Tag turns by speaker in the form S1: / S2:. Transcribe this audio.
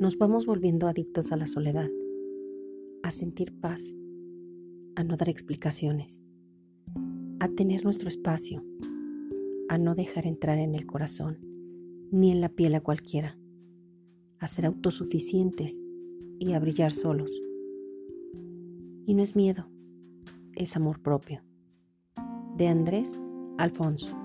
S1: nos vamos volviendo adictos a la soledad, a sentir paz, a no dar explicaciones, a tener nuestro espacio, a no dejar entrar en el corazón ni en la piel a cualquiera, a ser autosuficientes y a brillar solos. Y no es miedo, es amor propio. De Andrés Alfonso.